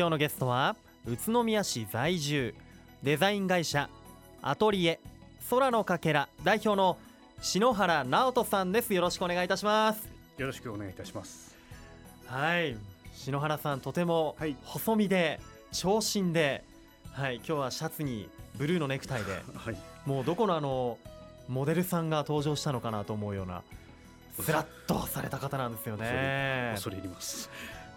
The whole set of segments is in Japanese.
今日のゲストは宇都宮市在住デザイン会社アトリエ空のかけら代表の篠原直人さんです。よろしくお願いいたします。よろしくお願いいたします。はい。篠原さんとてもはい。細身で長身ではい。今日はシャツにブルーのネクタイで はい。もうどこのあのモデルさんが登場したのかなと思うようなスラッとされた方なんですよね。恐れ入ります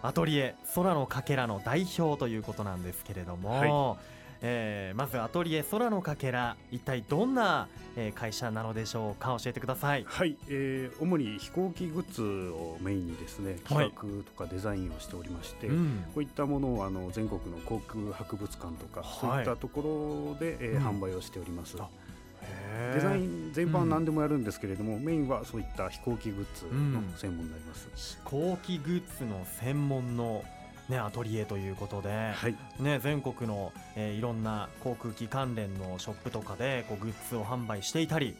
アトリエ空のかけらの代表ということなんですけれども、えーまずアトリエ空のかけら一体どんな、えー会社なのでしょうか教えてください。はい、えー、主に飛行機グッズをメインにですねはい。企画とかデザインをしておりまして、うん。こういったものをあの全国の航空博物館とか、はい。そういったところで、えーうん。販売をしておりますデザイン全般何でもやるんですけれども、メインはそういった飛行機グッズのうん。専門になります、飛行機グッズの専門の、ね、アトリエということで、はい。ね、全国の、えーいろんな航空機関連のショップとかでこうグッズを販売していたり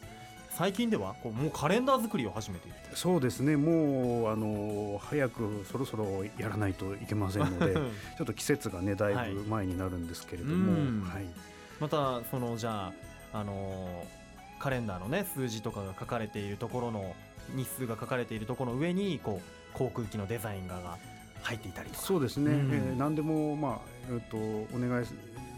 最近ではこうもうカレンダー作りを始めているとそうですね。もうあの早くそろそろやらないといけませんので ちょっと季節がねだいぶ前になるんですけれども、うん。はい。またそのじゃあ、あのーカレンダーのね数字とかが書かれているところの日数が書かれているところの上にこう航空機のデザイン画が入っていたりとか。そうですね、うんえー何でも、まあえー、とお願いし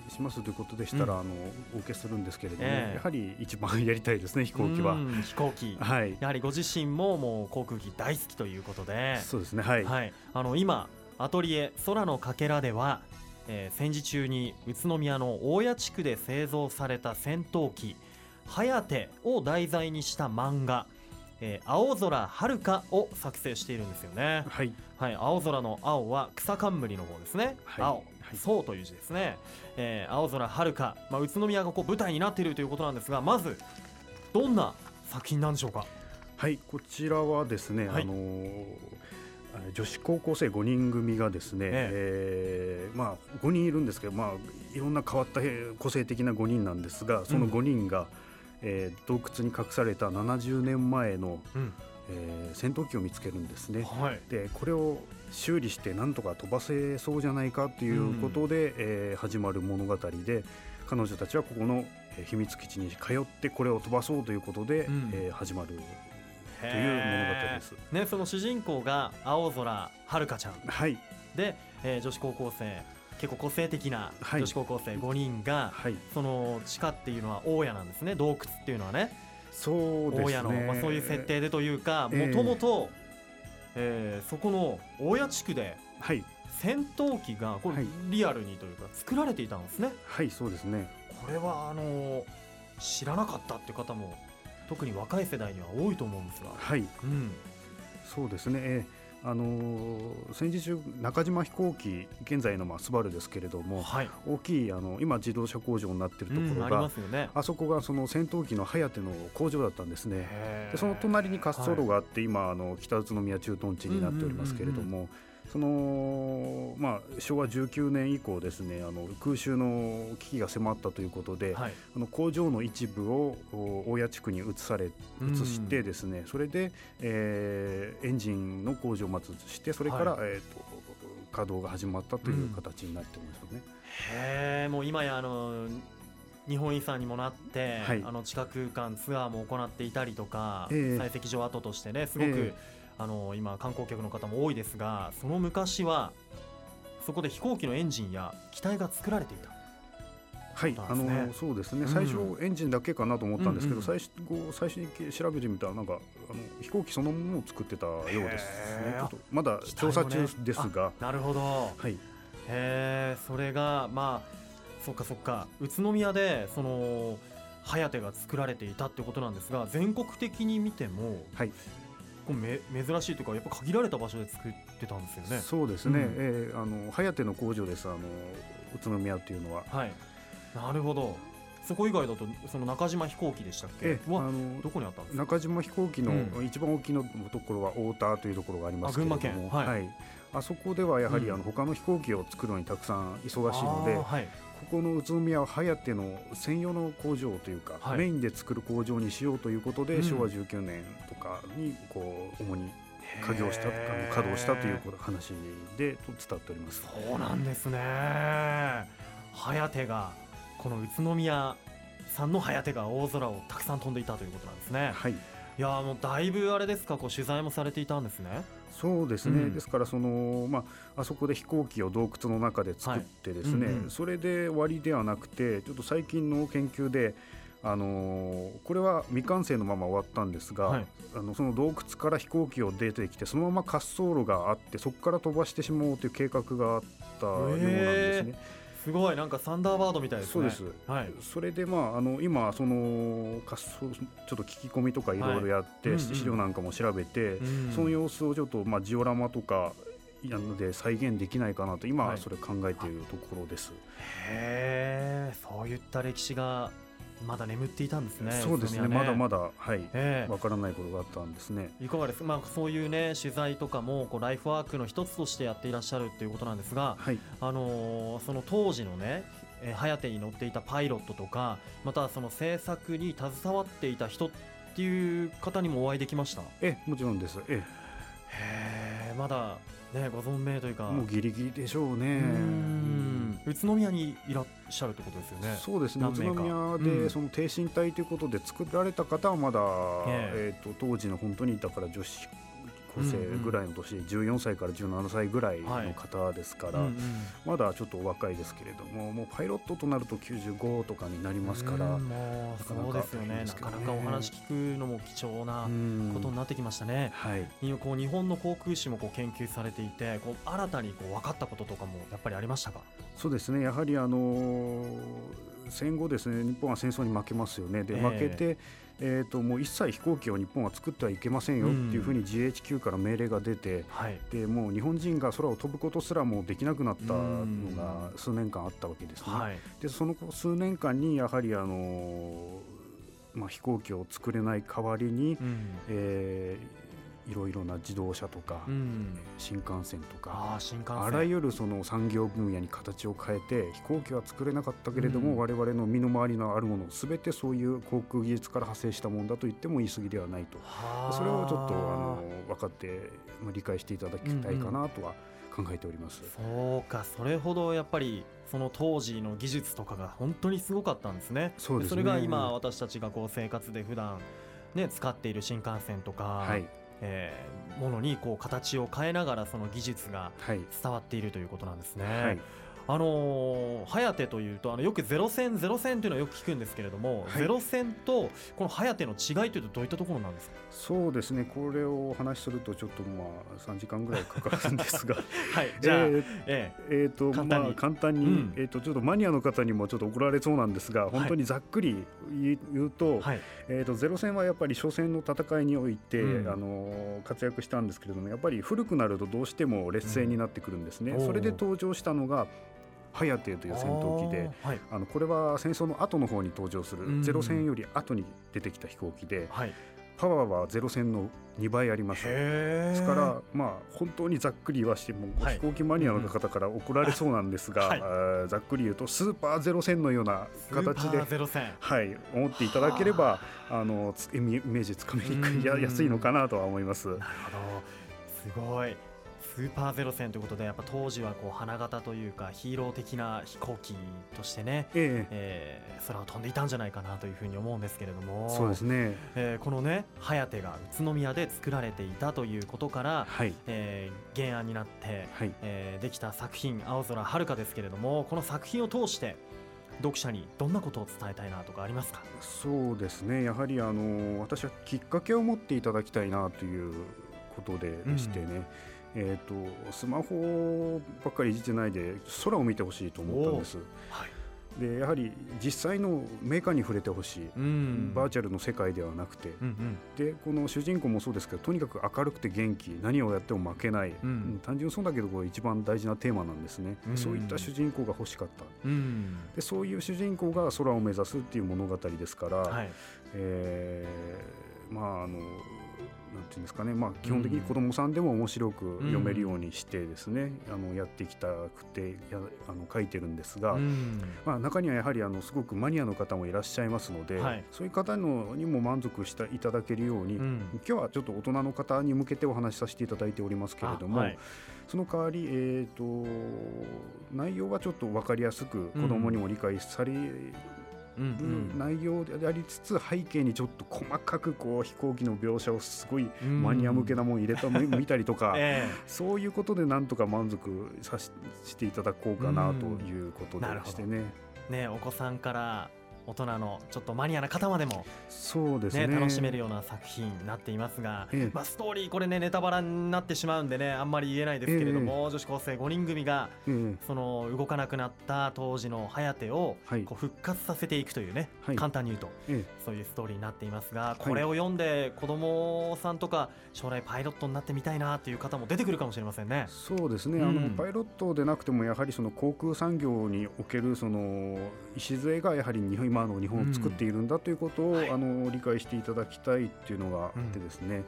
しますということでしたら、うんあのお受けするんですけれども、ええ。やはり一番やりたいですね飛行機は。うん飛行機。はい。やはりご自身ももう航空機大好きということで、そうですねはい、はい、あの今アトリエ空のかけらでは、えー戦時中に宇都宮の大谷地区で製造された戦闘機ハヤテを題材にした漫画「えー青空遥か」を作成しているんですよね。はいはい、青空の青は草冠の方ですね。はい青、はいそうという字ですね。えー青空遥か、まあ、宇都宮がこう舞台になっているということなんですが、まずどんな作品なんでしょうか？はい、こちらはですね、はいあのーあ女子高校生5人組がですね、ええ。ーまあ、5人いるんですけど、まあ、いろんな変わったえー個性的な5人なんですがその5人が、えー洞窟に隠された70年前の、うん、えー戦闘機を見つけるんですね。はい。でこれを修理してなんとか飛ばせそうじゃないかということで、えー始まる物語で彼女たちはここのえー秘密基地に通ってこれを飛ばそうということで、うん。えー始まるとという物語です。ね、その主人公が青空はるかちゃん。はい、で、えー女子高校生結構個性的なはい。女子高校生5人が、はい、その地下っていうのは大家なんですね。洞窟っていうのはね。そうですね。大家の、まあ、そういう設定でというかええもともとそこの大家地区ではい、戦闘機がこれはい。リアルにというか作られていたんですね。はい、そうですね。これはあの知らなかったっていう方も特に若い世代には多いと思うんですが、はい、うん、そうですね。えーあのー戦時中中島飛行機現在のまあスバルですけれどもはい、大きいあの今自動車工場になっているとうん、ころありまが、すよね。あそこがその戦闘機のハヤテの工場だったんですね。でその隣に滑走路があって、今あの北宇都宮駐屯地になっておりますけれども、そのまあ昭和19年以降ですねあの空襲の危機が迫ったということで、はい、あの工場の一部をお大谷地区に移されうん。移してですね、それで、えーエンジンの工場をまず移してそれから、はえー、と稼働が始まったという形になってますよね。へえもう今やあの日本遺産にもなって、はい。あの地下空間ツアーも行っていたりとか、ええ。採石場跡としてねすごく、えあの今観光客の方も多いですがその昔はそこで飛行機のエンジンや機体が作られていた。はい、ね。のそうですね、うん。最初エンジンだけかなと思ったんですけど、うんうん。最初最初に調べてみたらなんかあの飛行機そのものを作ってたようですね。ちょっとまだ調査中ですが、なるほど。はい。へえそれがまあそっかそっか。宇都宮でそのハヤテが作られていたってことなんですが全国的に見てもはいこうめ珍しいというかやっぱ限られた場所で作ってたんですよね。そうですね、うんえーあのハヤテの工場ですあの宇都宮っていうのは。はい。なるほど。そこ以外だとその中島飛行機でしたっけ？ええあはのどこにあったんですか？中島飛行機のう一番大きなところは太田というところがありますけれどもあ群馬県はいあそこではやはり、うんあの他の飛行機を作るのにたくさん忙しいのではい。ここの宇都宮はハヤテの専用の工場というか、はい。メインで作る工場にしようということで、うん。昭和19年とかにこう主に稼業した稼働したという話で伝わっております。そうなんですね。颯がこの宇都宮さんの颯が大空をたくさん飛んでいたということなんですね。はいいやもうだいぶあれですかこう取材もされていたんですね。そうですね、うん。ですからその、まあ、あそこで飛行機を洞窟の中で作ってですね、はいうんうん。それで終わりではなくてちょっと最近の研究で、あのーこれは未完成のまま終わったんですが、はい。あのその洞窟から飛行機を出てきてそのまま滑走路があってそこから飛ばしてしまおうという計画があったようなんですね。すごいなんかサンダーバードみたいですね。そうです。はい。それでまああの今その滑走ちょっと聞き込みとかい。ろいろやって、はいうんうん。資料なんかも調べて、うんその様子をちょっとまあジオラマとかなので再現できないかなと今ははい。それ考えているところです。へえそういった歴史がまだ眠っていたんですねそうですね宇都宮まだまだはいええ。わからないことがあったんですね。いかがです？か、まあ、そういうね取材とかもこうライフワークの一つとしてやっていらっしゃるっていうことなんですが、はい。あのーその当時のねえー颯に乗っていたパイロットとかまたその制作に携わっていた人っていう方にもお会いできました？えもちろんです。えへえまだねご存命というか。もうギリギリでしょううね。ん宇都宮にいらっしゃるってことですよね。そうですね。宇都宮うん。でその挺身隊ということで作られた方はまだ、ええ。ー、と当時の本当にだから女子高生ぐらいの年、14歳から17歳ぐらいの方ですから、まだちょっとお若いですけれどももうパイロットとなると95とかになりますから、うそうですよね。なかなかお話聞くのも貴重なうん。ことになってきましたね、はい。今こう日本の航空史もこう研究されていてこう新たにこう分かったこととかもやっぱりありましたか？そうですね。やはりあのー戦後ですね日本は戦争に負けますよね。で、ええ。負けて、えー、ともう一切飛行機を日本は作ってはいけませんよっていうふうに GHQ から命令が出て、はい。でもう日本人が空を飛ぶことすらもうできなくなったのうん。が数年間あったわけですね。はい。でその数年間にやはりあのーまあ、飛行機を作れない代わりに、うん。えーいろいろな自動車とか、うん。新幹線とかああ新幹線。あらゆるその産業分野に形を変えて飛行機は作れなかったけれども、うん。我々の身の回りのあるものすべてそういう航空技術から派生したものだと言っても言い過ぎではないと。はあ。それをちょっとあの分かってまあ理解していただきたいかなとは考えております。そうか。それほどやっぱりその当時の技術とかが本当にすごかったんですね。そうですね。れが今私たちがこう生活で普段ね使っている新幹線とか、はいえーものにこう形を変えながらその技術がはい伝わっているということなんですね。はいあのー、颯というとあのよくゼロ戦ゼロ戦というのはよく聞くんですけれども、はい。ゼロ戦とこの颯の違いというとどういったところなんですか？そうですね。これをお話しするとちょっとまあ3時間ぐらいかかるんですが。はい、じゃあ、えーええ。ーと簡単に。まあ、簡単に、うん。えー、とちょっとマニアの方にもちょっと怒られそうなんですが、本当にざっくり言うと,、えはい、えー、とゼロ戦はやっぱり初戦の戦いにおいて、うん。あの活躍したんですけれどもやっぱり古くなるとどうしても劣勢になってくるんですね、うん。それで登場したのがハヤテという戦闘機であーはい、あのこれは戦争の後の方に登場する、うん。ゼロ戦より後に出てきた飛行機ではい、パワーはゼロ戦の2倍あります。へですから、まあ、本当にざっくり言わしても、はい。飛行機マニアの方から怒られそうなんですが、はい。ざっくり言うとスーパーゼロ戦のような形で。はい、思っていただければあ。のつイメージつかみにくいやうん。やすいのかなとは思います。なるほど、すごい。スーパーゼロ戦ということで、やっぱ当時はこう花形というかヒーロー的な飛行機としてね、ええー空を飛んでいたんじゃないかなというふうに思うんですけれども、えそうですね。えーこのね颯が宇都宮で作られていたということから、はい、えー原案になって、はい、えーできた作品「青空遥か」ですけれどもこの作品を通して読者にどんなことを伝えたいなとかありますか？そうですね。やはりあの私はきっかけを持っていただきたいなということでしてね。えー、とスマホばっかりいじってないで空を見てほしいと思ったんです。はい。でやはり実際のメーカーに触れてほしい、うん。バーチャルの世界ではなくて、うんうん。でこの主人公もそうですけどとにかく明るくて元気。何をやっても負けない、うん。単純そうだけどこれ一番大事なテーマなんですね、うん。そういった主人公が欲しかった。うん。でそういう主人公が空を目指すっていう物語ですから、はい。えーまああのていうんですかね、まあ、基本的に子どもさんでも面白く読めるようにしてですね、うん、あのやってきたくてやあの書いてるんですが、うん、まあ、中にはやはりあのすごくマニアの方もいらっしゃいますので、はい、そういう方のにも満足していただけるように、うん、今日はちょっと大人の方に向けてお話しさせていただいておりますけれども、はい、その代わり、えーと、内容はちょっと分かりやすく子どもにも理解され内容でありつつ背景にちょっと細かくこう飛行機の描写をすごいマニア向けなもん入れたの 見たりとか、えー、そういうことでなんとか満足させていただこうかなということでしてね。ねお子さんから大人のちょっとマニアな方までも、そうですね、ね、楽しめるような作品になっていますが、ええ、まあ、ストーリーこれねネタバラになってしまうんでねあんまり言えないですけれども、え、女子高生5人組が、その動かなくなった当時の颯をこう復活させていくというね、はい、簡単に言うと、そういうストーリーになっていますがこれを読んで子供さんとか将来パイロットになってみたいなという方も出てくるかもしれませんね。そうですね、うん、あのパイロットでなくてもやはりその航空産業におけるその礎がやはり日本今の日本を作っているんだということを、あの理解していただきたいっていうのがあってですね、うん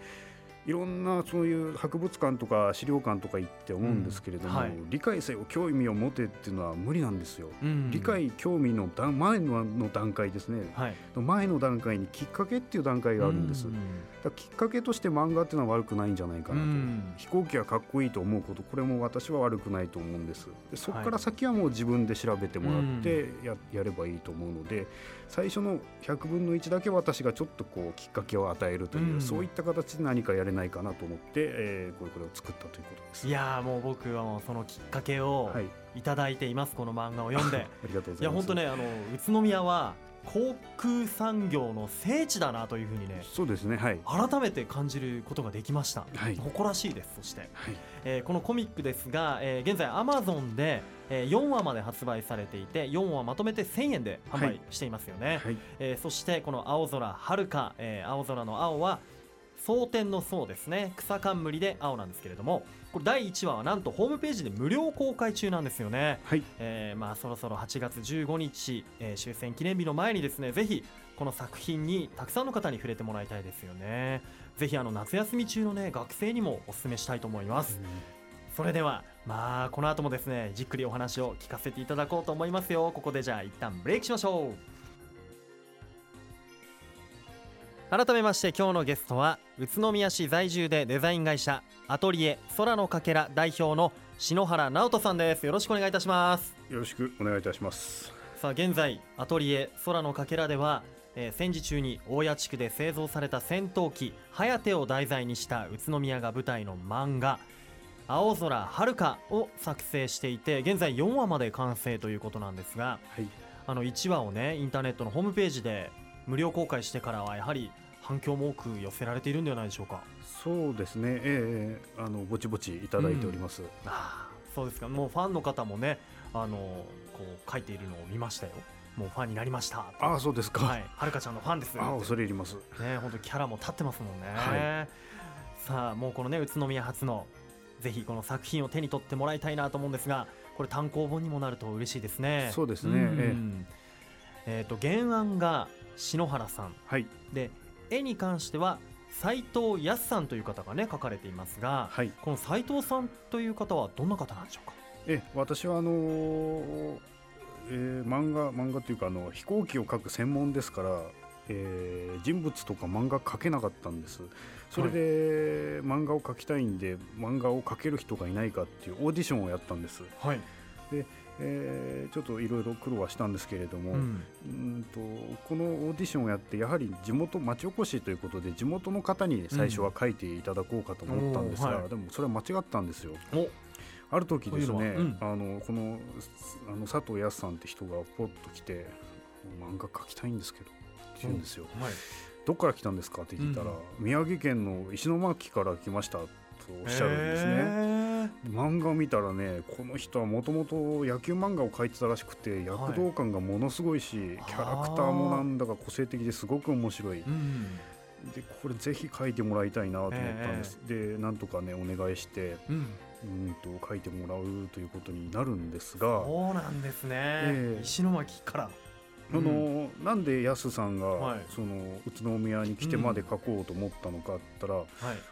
いろんなそういう博物館とか資料館とか行って思うんですけれども、うんはい、理解せよ興味を持てっていうのは無理なんですよ。うん、理解興味の前の段階ですね、はい、前の段階にきっかけっていう段階があるんです。うん、だきっかけとして漫画っていうのは悪くないんじゃないかなと、飛行機はかっこいいと思うことこれも私は悪くないと思うんです。でそこから先はもう自分で調べてもらってや,、やればいいと思うので最初の100分の1だけ私がちょっとこうきっかけを与えるという、そういった形で何かやれないないかなと思って、えー、これこれを作ったということです。いやもう僕はもうそのきっかけをい。ただいています、はい、この漫画を読んで。ありがとうございます。いや本当ねあの宇都宮は航空産業の聖地だなというふうにねそうですね、はい、改めて感じることができました、はい、誇らしいですそして、はい、えー、このコミックですが、えー、現在アマゾンで、えー、4話まで発売されていて4話まとめて1000円で販売していますよね、はい、えー、そしてこの青空はるか、えー、青空の青は蒼天の層ですね。草冠で青なんですけれども。これ第1話はなんとホームページで無料公開中なんですよね、はい。えー、まあそろそろ8月15日、えー、終戦記念日の前にですねぜひこの作品にたくさんの方に触れてもらいたいですよね。ぜひあの夏休み中のね学生にもお勧めしたいと思います、うん、それではまあこの後もですねじっくりお話を聞かせていただこうと思いますよ。ここでじゃあ一旦ブレイクしましょう改めまして今日のゲストは宇都宮市在住でデザイン会社アトリエ空のかけら代表の篠原直人さんです。よろしくお願いいたします。よろしくお願いいたします。さあ現在アトリエ空のかけらでは、えー、戦時中に大谷地区で製造された戦闘機颯を題材にした宇都宮が舞台の漫画青空はるかを作成していて現在4話まで完成ということなんですが、はい、あの1話をねインターネットのホームページで無料公開してからはやはり反響も多く寄せられているんではないでしょうか。そうですね、えー、あのぼちぼちいただいております、うん、あそうですか。もうファンの方もねあのこう書いているのを見ましたよ。もうファンになりました。ああそうですか。はい。はるかちゃんのファンです。あ恐れ入ります。ね本当キャラも立ってますもんね、はい、さあもうこのね宇都宮初のぜひこの作品を手に取ってもらいたいなと思うんですがこれ単行本にもなると嬉しいですね。そうですね、うん、えっ、ー、と原案が篠原さん、はい、で絵に関しては斉藤康さんという方がね描かれていますが、はい、この斉藤さんという方はどんな方なんでしょうか？え私はあのー、えー、漫画漫画というかあの飛行機を描く専門ですから、えー、人物とか漫画描けなかったんです。それで、はい、漫画を描きたいんで漫画を描ける人がいないかっていうオーディションをやったんです、はい、でえー、ちょっといろいろ苦労はしたんですけれども、うん、うんとこのオーディションをやってやはり地元町おこしということで地元の方に最初は書いていただこうかと思ったんですが、うん。はい、でもそれは間違ったんですよ。ある時ですね、うん、あのこのあの佐藤康さんって人がポッと来て漫画描きたいんですけどって言うんですよ。はい、どこから来たんですか？って聞いたら、宮城県の石巻から来ましたとおっしゃるんですね。漫画を見たらねこの人はもともと野球漫画を描いてたらしくて躍動感がものすごいし、はい、キャラクターもなんだか個性的ですごく面白い。うん。でこれぜひ書いてもらいたいなと思ったんです、えー、でなんとかねお願いして、うん、うんと書いてもらうということになるんですが。そうなんですね、えー、石巻からあのなんで安さんが、はい。その宇都宮に来てまで描こうと思ったのかったら、は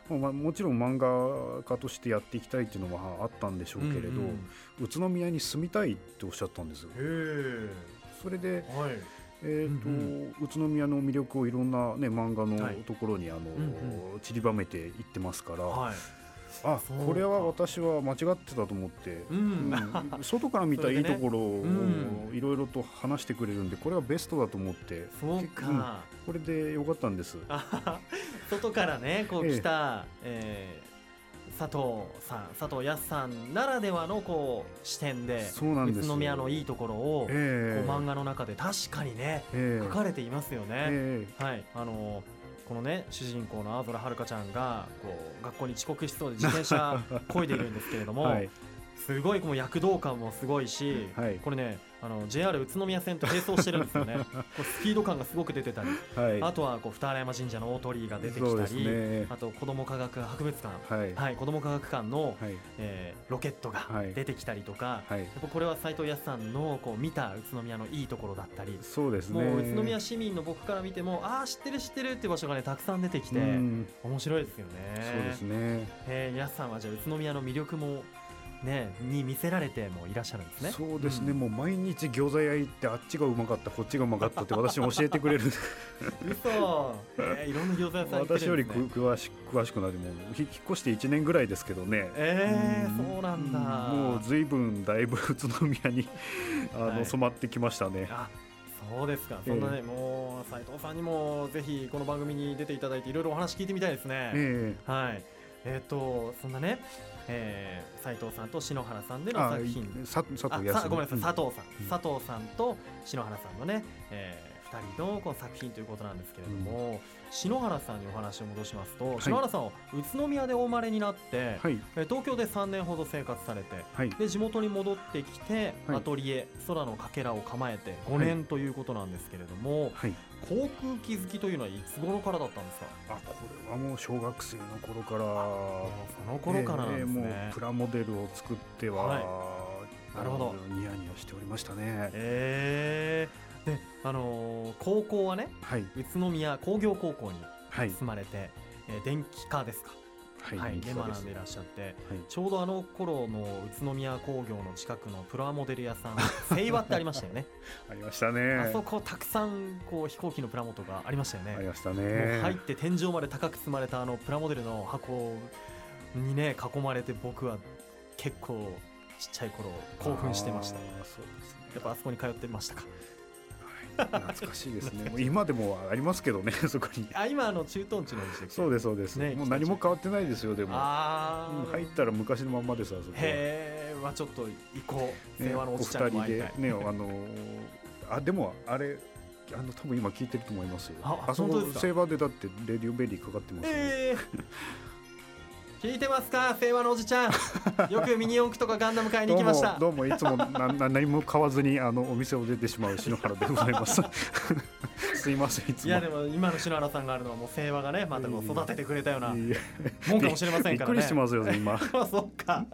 い。まあ、もちろん漫画家としてやっていきたいっていうのはあったんでしょうけれど、うんうん。宇都宮に住みたいっておっしゃったんですよ。へそれで、えはい。えーとうん宇都宮の魅力をいろんな、ね、漫画はい。のところにあの、うん。散りばめていってますから、はいあこれは私は間違ってたと思って。うん。うん。外から見たいいところをうん。いろいろと話してくれるんでこれはベストだと思って。そううん。か、これでよかったんです。外からねこうええ来た、えー佐藤さん佐藤康さんならではのこう視点で宇都宮のいいところを、ええ。こう漫画の中で確かにねええ。書かれていますよね。えはい。あのこのね主人公の青空遥ちゃんがこう学校に遅刻しそうで自転車こいでいるんですけれども、はい。すごいこう躍動感もすごいし、はい。これねあの JR 宇都宮線と並走してるんですよね。こうスピード感がすごく出てたり、はい。あとはこう二荒山神社の大鳥居が出てきたり、ね。あと子ども科学博物館、はい。はい、子ども科学館の、はい。えーロケットがはい。出てきたりとか、はい。やっぱこれは斉藤康さんのこう見た宇都宮のいいところだったり、そうですね。もう宇都宮市民の僕から見てもああ知ってる知ってるっていう場所がねたくさん出てきて、うん面白いですよね。そうですねえー、安さんはじゃあ宇都宮の魅力もねに見せられてもいらっしゃるんですね。そうですね、ん。もう毎日餃子屋行ってあっちがうまかったこっちがうまかったって私に教えてくれる。嘘、えー、いろんな餃子屋さん行って私より詳し詳しくなっても引っ越して1年ぐらいですけどね。えー、ん。そうなんだ。もう随分だいぶ宇都宮にあの、はい。染まってきましたね。あそうですか、そんなね、もう斉藤さんにもぜひこの番組に出ていただいて、いろいろお話聞いてみたいですね。えはい、えっ、と、そんなね、えー、斉藤さんと篠原さんでの作品。さ佐あ藤康さごめんなさい、うん。佐藤さん、うん佐藤さんと篠原さんのね、えー、2人のこの作品ということなんですけれども、篠原さんにお話を戻しますと、い。篠原さんは宇都宮でお生まれになって、はい。えー東京で3年ほど生活されて、はい。で地元に戻ってきて、はい。アトリエ空のかけらを構えて5年ということなんですけれども、はい。航空機好きというのはいつ頃からだったんですか？あこれはもう小学生の頃から。その頃からなんですええもねう、プラモデルを作っては、はい。なるほど。ニヤニヤしておりましたね。えーであのー高校はねはい。宇都宮工業高校にはい。住まれて、えー電気科ですか。はいはい、で人気です。学んでいらっしゃってはい。ちょうどあの頃の宇都宮工業の近くのプラモデル屋さん 平和ってありましたよね。ありましたね。あそこたくさんこう飛行機のプラモとかありましたよね。ありましたもうね入って天井まで高く積まれたあのプラモデルの箱にね囲まれて僕は結構ちっちゃい頃興奮してました。あーそうですね。やっぱあそこに通ってましたか。はい懐かしいですね。今でもありますけどね そこに。あ今あの駐屯地のでそうですそうです、ねもう何も変わってないですよでも。入ったら昔のまんまですあそこ。はへえまあちょっと行こう。ね平和のおっちゃんにも会いたい。お二人でねあのーあでもあれあの多分今聞いてると思いますよ。あそこセーバーでだってレディオベリーかかってますよ、えー聞いてますか平和のおじちゃん。よくミニ四駆とかガンダム買いに行きました。どうもどうもいつもなな何も買わずにあのお店を出てしまう篠原でございます。すいませんいつも。いやでも今の篠原さんがあるのはもう平和がねまたこう育ててくれたようなもんかもしれませんからね。びっくりしてますよね今。あ そっか。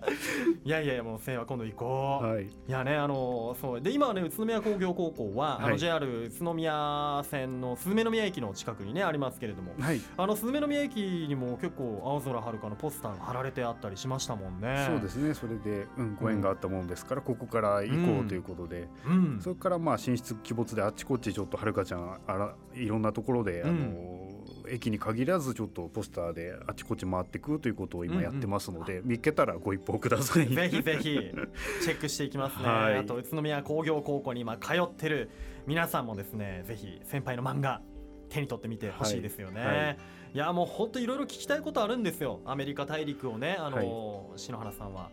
いやいやいやもう平和今度行こう、はい。いやねあのそう。で今はね宇都宮工業高校は、あのはい。JR 宇都宮線のスズメ宮駅の近くにねありますけれども。はい。あのスズメ宮駅にも結構青空遥のポスターが貼られてあったりしましたもんね。そうですね。それで、うん、ご縁があったもんですから、ここから行こうということで、うん。それからまあ進出鬼没であっちこっちちょっとはるかちゃんあらいろんなところで、うん。あの駅に限らずちょっとポスターであちこち回ってくということを今やってますので、見っけたらご一報ください。ぜひぜひチェックしていきますね、はい。あと宇都宮工業高校に今通ってる皆さんもですねぜひ先輩の漫画手に取ってみてほしいですよね、はい。はいいやもう本当いろいろ聞きたいことあるんですよ。アメリカ大陸をねあの、篠原さんは。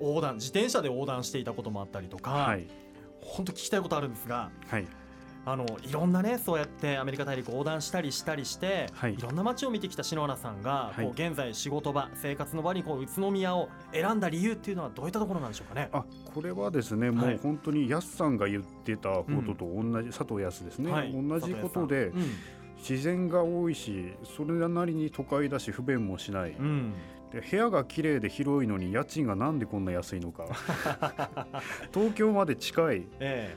横断自転車で横断していたこともあったりとか、はい。本当聞きたいことあるんですがはい。あのいろんなねそうやってアメリカ大陸横断したりしたりして、はい。いろんな街を見てきた篠原さんが、はい。こう現在仕事場生活の場にこう宇都宮を選んだ理由っていうのはどういったところなんでしょうかね。あこれはですね、もはい。う本当にやすさんが言ってたことと同じ、佐藤康ですね、はい。同じことで佐藤自然が多いしそれなりに都会だし不便もしない、うん、うんで部屋が綺麗で広いのに家賃がなんでこんな安いのか。東京まで近い。え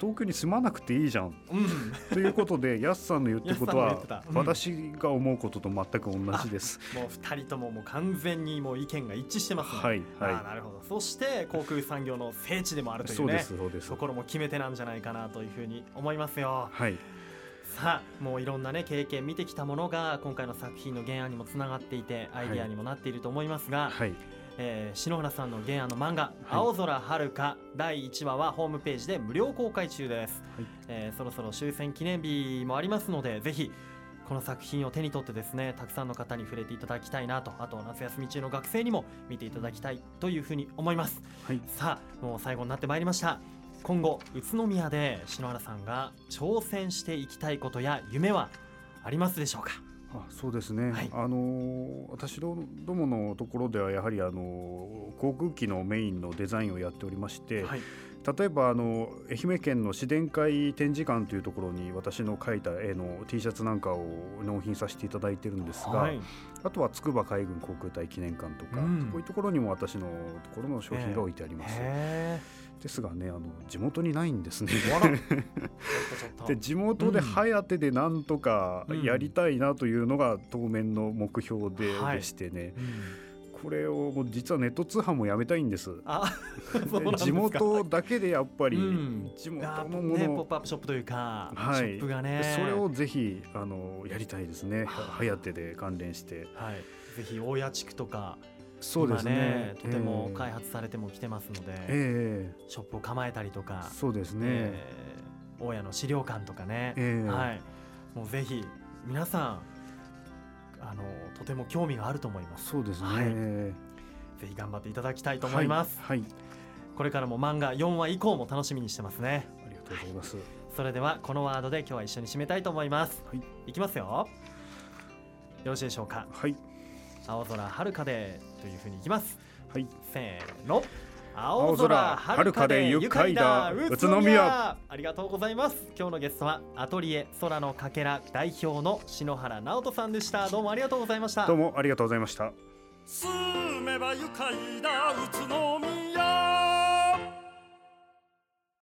東京に住まなくていいじゃん。うん。ということで やすさんの言ってることはうん。私が思うことと全く同じです。もう二人とももう完全にもう意見が一致してますね。はいあーはなるほど。そして航空産業の聖地でもあるい。といそううでねすそうです。と。ころも決め手なんじゃないかなというふうに思いますよ。はいさあもういろんなね経験見てきたものが今回の作品の原案にもつながっていてアイデアにもなっていると思いますが、はい。えー篠原さんの原案の漫画「はい。青空遥か」第1話はホームページで無料公開中です、はい。えーそろそろ終戦記念日もありますのでぜひこの作品を手に取ってですねたくさんの方に触れていただきたいなとあと夏休み中の学生にも見ていただきたいというふうに思います。はい。さあもう最後になってまいりました今後宇都宮で篠原さんが挑戦していきたいことや夢はありますでしょうか？あそうですね、はい。あのー私どどものところではやはり、あのー航空機のメインのデザインをやっておりまして、はい。例えばあの愛媛県の市電会展示館というところに私の描いた絵の T シャツなんかを納品させていただいてるんですが、はい。あとは筑波海軍航空隊記念館とか、うん。こういうところにも私のところの商品が置いてあります。へですがねあの地元にないんですね。で地元で早手でなんとかうん。やりたいなというのが当面の目標で,、はい。でしてね。うん。これをもう実はネット通販もやめたいんです。地元だけでやっぱり、うん。地元あのもね、ポッの、プアップショップというか、はい。ショップがね。それをぜひあのやりたいですね。早手で関連して。はい、ぜひ大谷地区とかそうですね。今とてもええ開発されてもきてますので、えショップを構えたりとかえ、そうですね。えー大谷の資料館とかね、ええはい、もうぜひ皆さんあのとても興味があると思います。そうですね。はいえぜひ頑張っていただきたいえと思います。はい。はいこれからも漫画4話以降も楽しみにしてますね。ありがとうございます。それではこのワードで今日は一緒に締めたいと思います。はい。いきますよ。よろしいでしょうか？はい。青空遥かでというふうにいきます。はい。せーの。青青空空遥かで愉快だ。愉快だ。宇都宮。ありがとうございます。今日のゲストはアトリエ空のかけら代表の篠原直人さんでした。どうもありがとうございました。どうもありがとうございました。住めば愉快だ。宇都宮